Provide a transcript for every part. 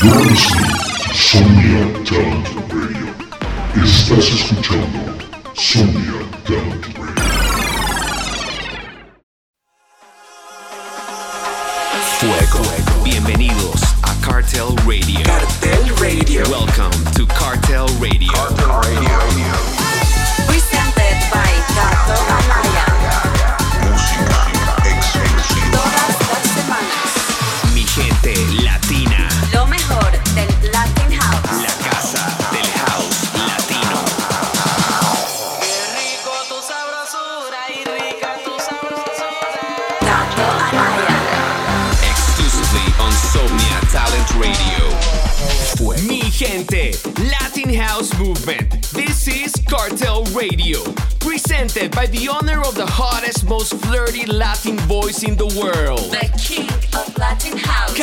Sonia Talent Radio. Estás escuchando Sonia Talent Radio. Fuego. Bienvenidos a Cartel Radio. Cartel Radio. Welcome to Cartel Radio. Presented Latin House Movement. This is Cartel Radio. Presented by the owner of the hottest, most flirty Latin voice in the world. The king of Latin House.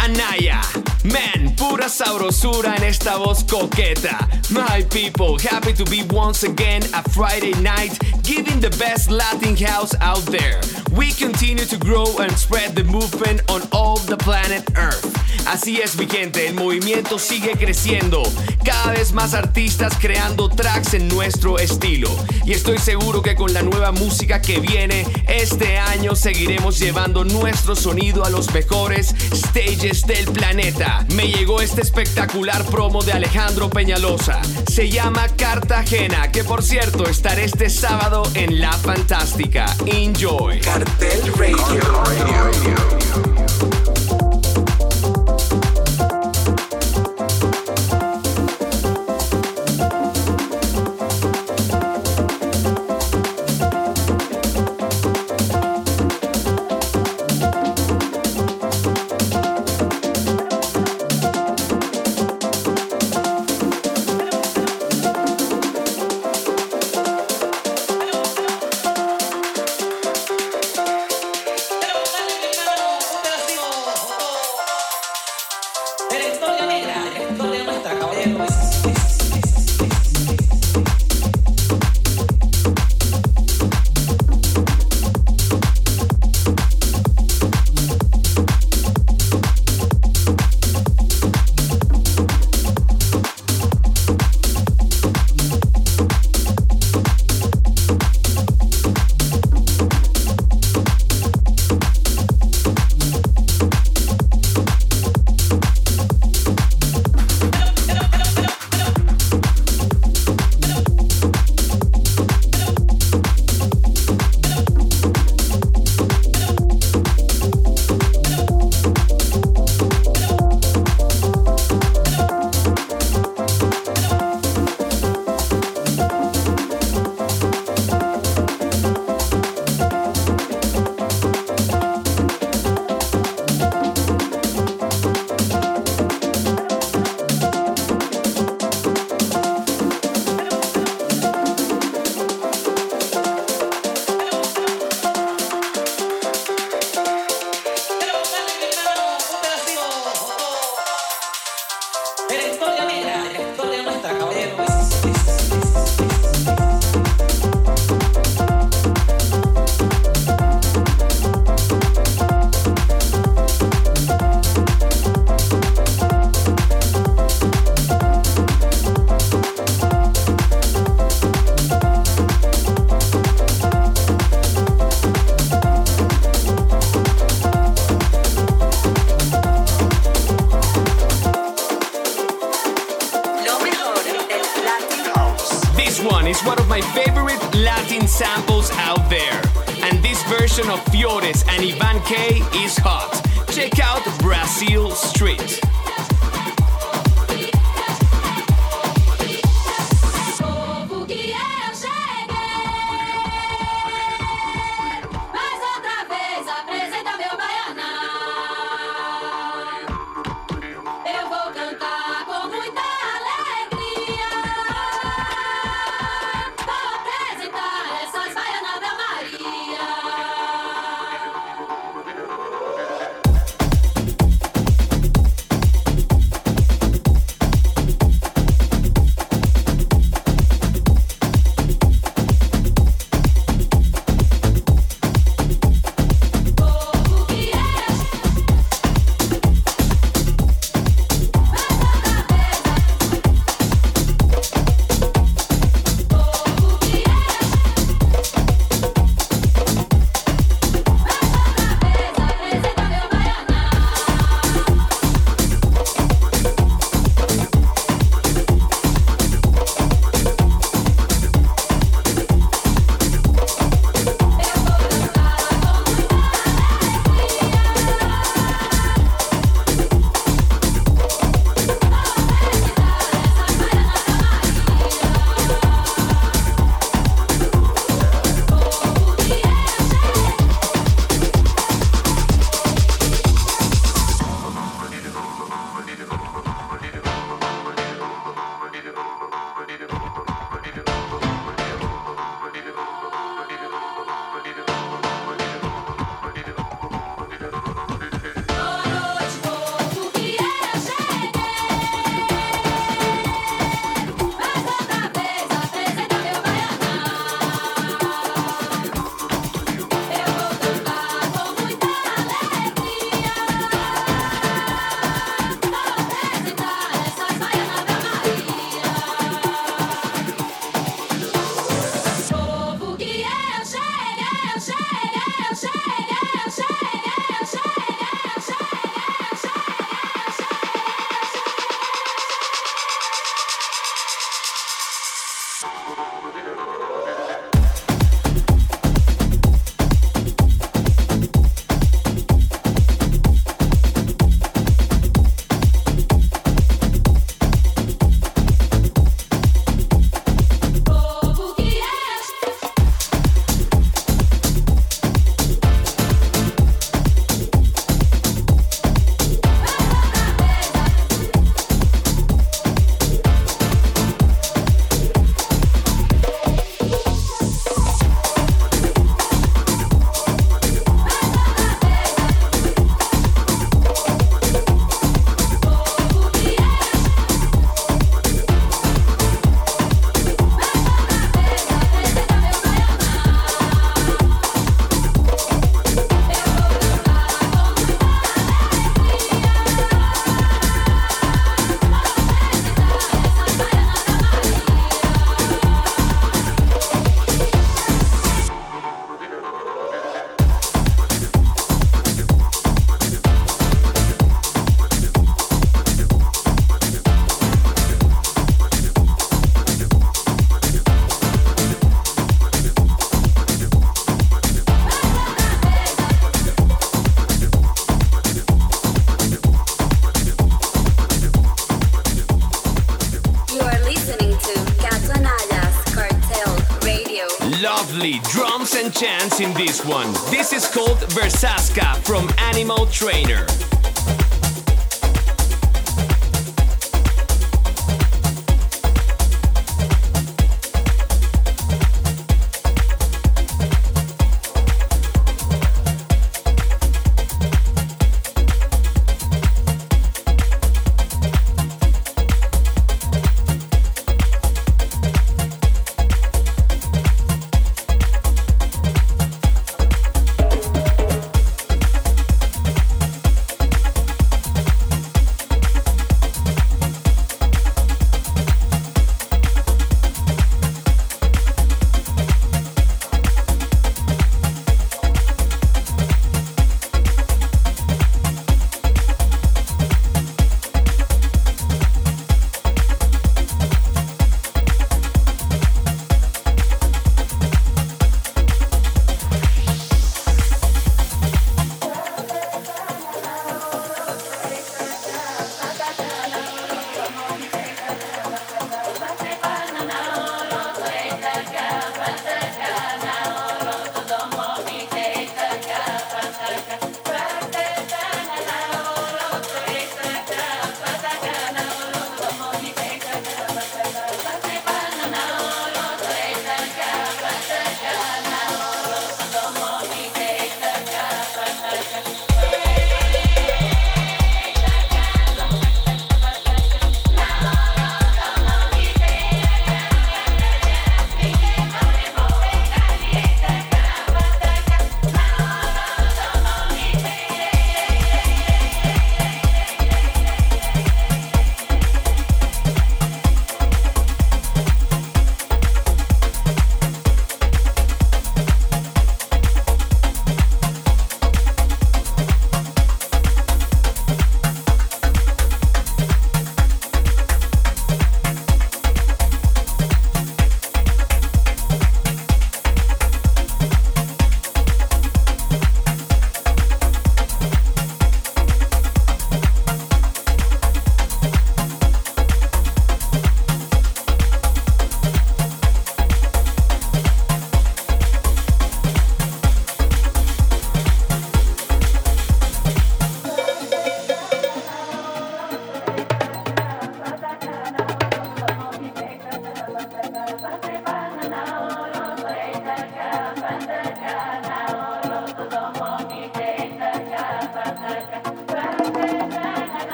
Anaya. Man, pura sabrosura en esta voz coqueta. My people, happy to be once again a Friday night giving the best Latin house out there. We continue to grow and spread the movement on all the planet Earth. Así es, mi gente, el movimiento sigue creciendo. Cada vez más artistas creando tracks en nuestro estilo. Y estoy seguro que con la nueva música que viene, este año seguiremos llevando nuestro sonido a los mejores stages del planeta. Me llegó este espectacular promo de Alejandro Peñalosa. Se llama Cartagena, que por cierto estaré este sábado en La Fantástica. Enjoy. Cartel Radio. La one.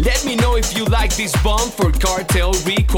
Let me know if you like this bomb for Cartel Record.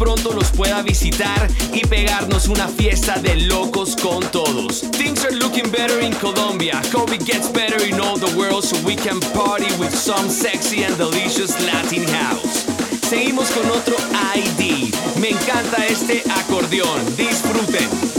Pronto los pueda visitar y pegarnos una fiesta de locos con todos. Things are looking better in Colombia. COVID gets better in all the world so we can party with some sexy and delicious Latin house. Seguimos con otro ID. Me encanta este acordeón. Disfruten.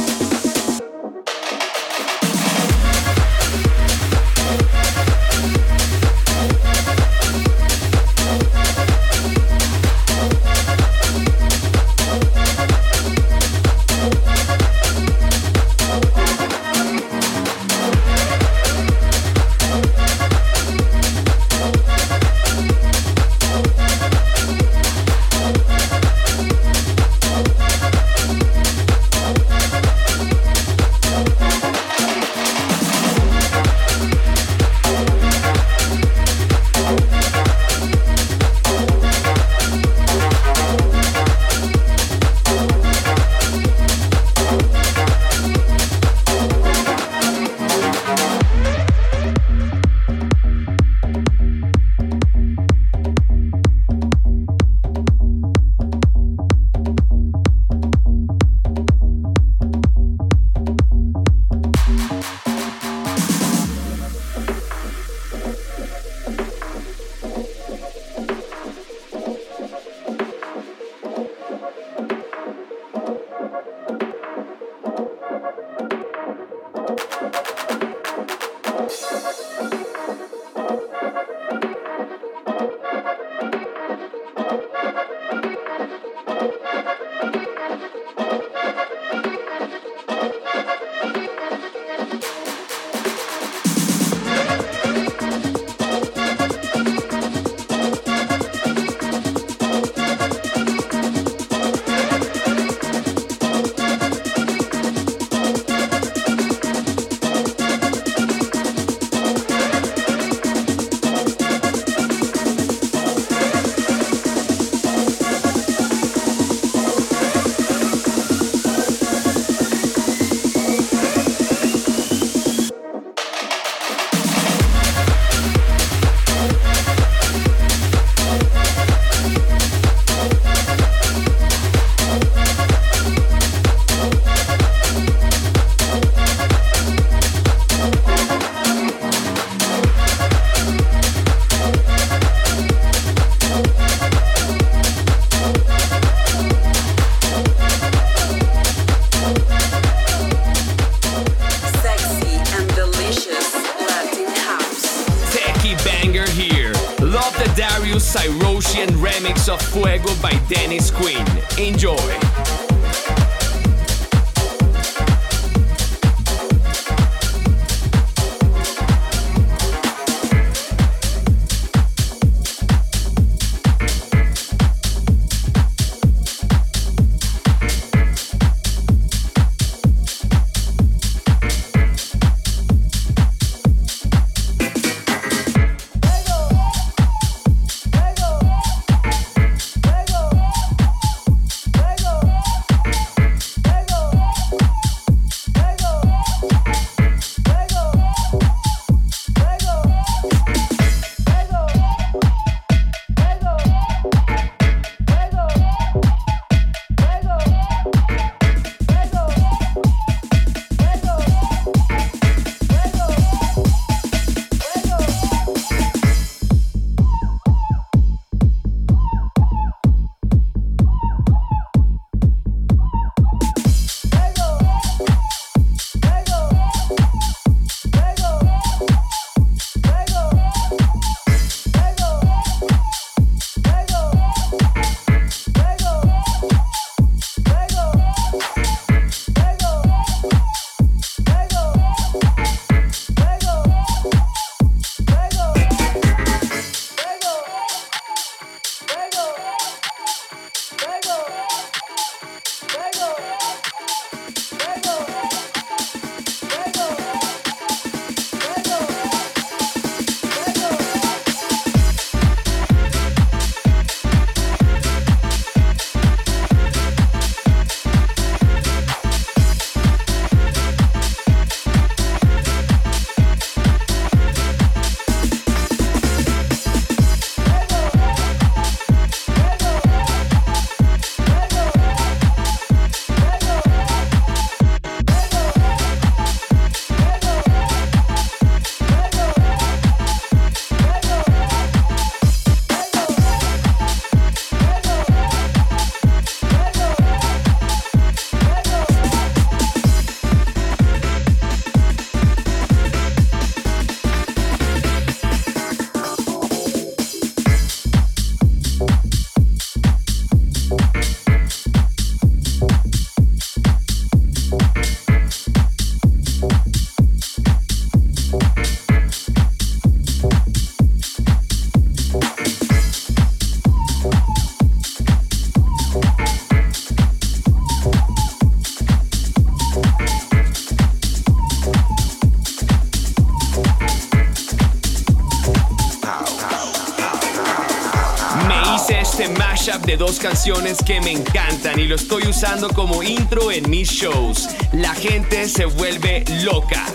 Darius Cyroshian remix of Fuego by Dennis Quinn. Enjoy! De dos canciones que me encantan y lo estoy usando como intro en mis shows. La gente se vuelve loca.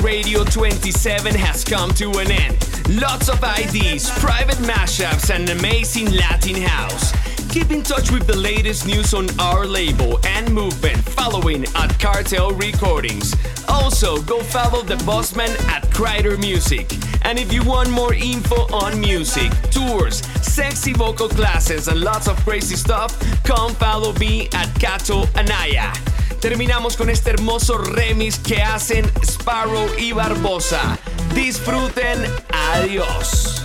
Radio 27 has come to an end. Lots of IDs, private mashups, and amazing Latin house. Keep in touch with the latest news on our label and movement following at Cartel Recordings. Also, go follow the Bossman at Crider Music. And if you want more info on music, tours, sexy vocal classes, and lots of crazy stuff, come follow me at Cato Anaya. Terminamos con este hermoso remix que hacen Sparrow y Barbosa. Disfruten, adiós.